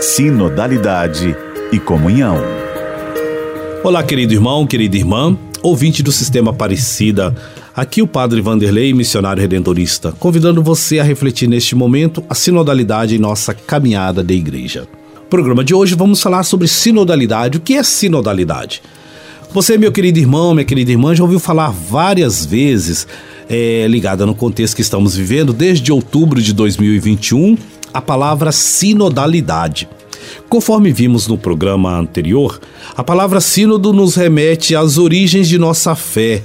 sinodalidade e comunhão. Olá, querido irmão, querida irmã, ouvinte do Sistema Aparecida. Aqui o Padre Vanderlei, missionário redentorista, convidando você a refletir neste momento a sinodalidade em nossa caminhada de igreja. No programa de hoje vamos falar sobre sinodalidade. O que é sinodalidade? Você, meu querido irmão, minha querida irmã, já ouviu falar várias vezes, é, ligada no contexto que estamos vivendo, desde outubro de 2021, a palavra sinodalidade. Conforme vimos no programa anterior, a palavra sínodo nos remete às origens de nossa fé.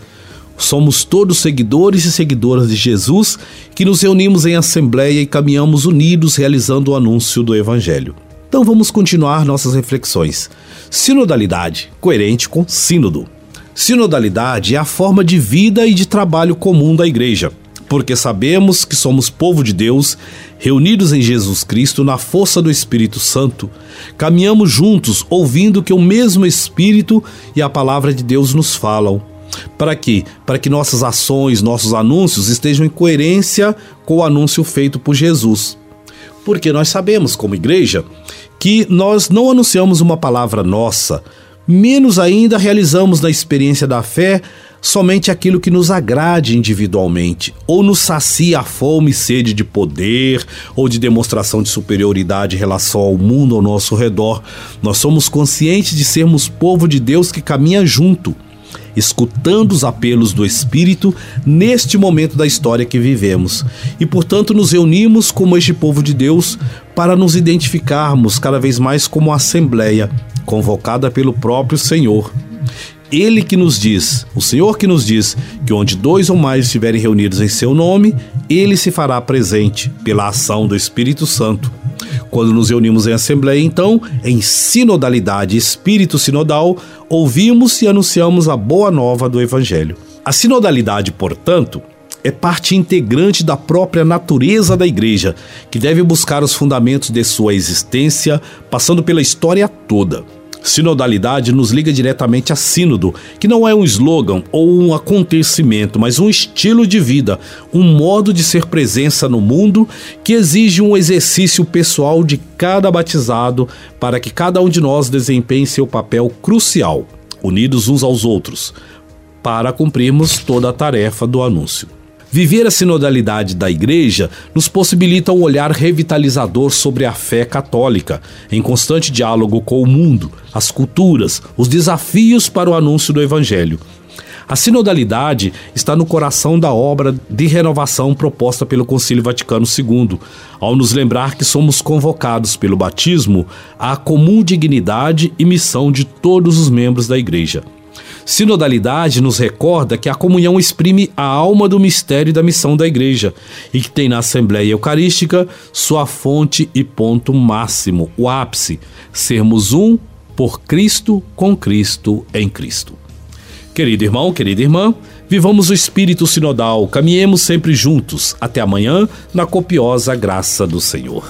Somos todos seguidores e seguidoras de Jesus que nos reunimos em assembleia e caminhamos unidos realizando o anúncio do Evangelho. Então vamos continuar nossas reflexões. Sinodalidade, coerente com sínodo. Sinodalidade é a forma de vida e de trabalho comum da igreja porque sabemos que somos povo de Deus, reunidos em Jesus Cristo na força do Espírito Santo. Caminhamos juntos, ouvindo que o mesmo Espírito e a palavra de Deus nos falam. Para quê? Para que nossas ações, nossos anúncios estejam em coerência com o anúncio feito por Jesus. Porque nós sabemos, como igreja, que nós não anunciamos uma palavra nossa, menos ainda realizamos na experiência da fé somente aquilo que nos agrade individualmente, ou nos sacia a fome e sede de poder ou de demonstração de superioridade em relação ao mundo ao nosso redor. Nós somos conscientes de sermos povo de Deus que caminha junto, escutando os apelos do Espírito neste momento da história que vivemos. E, portanto, nos reunimos como este povo de Deus para nos identificarmos cada vez mais como Assembleia, convocada pelo próprio Senhor. Ele que nos diz, o Senhor que nos diz, que onde dois ou mais estiverem reunidos em seu nome, ele se fará presente pela ação do Espírito Santo. Quando nos reunimos em assembleia, então, em sinodalidade, espírito sinodal, ouvimos e anunciamos a boa nova do Evangelho. A sinodalidade, portanto, é parte integrante da própria natureza da igreja, que deve buscar os fundamentos de sua existência, passando pela história toda. Sinodalidade nos liga diretamente a sínodo, que não é um slogan ou um acontecimento, mas um estilo de vida, um modo de ser presença no mundo que exige um exercício pessoal de cada batizado para que cada um de nós desempenhe seu papel crucial, unidos uns aos outros, para cumprirmos toda a tarefa do anúncio. Viver a sinodalidade da Igreja nos possibilita um olhar revitalizador sobre a fé católica, em constante diálogo com o mundo, as culturas, os desafios para o anúncio do Evangelho. A sinodalidade está no coração da obra de renovação proposta pelo Concílio Vaticano II, ao nos lembrar que somos convocados pelo batismo à comum dignidade e missão de todos os membros da Igreja. Sinodalidade nos recorda que a comunhão exprime a alma do mistério e da missão da igreja e que tem na Assembleia Eucarística sua fonte e ponto máximo, o ápice, sermos um por Cristo, com Cristo, em Cristo. Querido irmão, querida irmã, vivamos o espírito sinodal, caminhemos sempre juntos. Até amanhã, na copiosa graça do Senhor.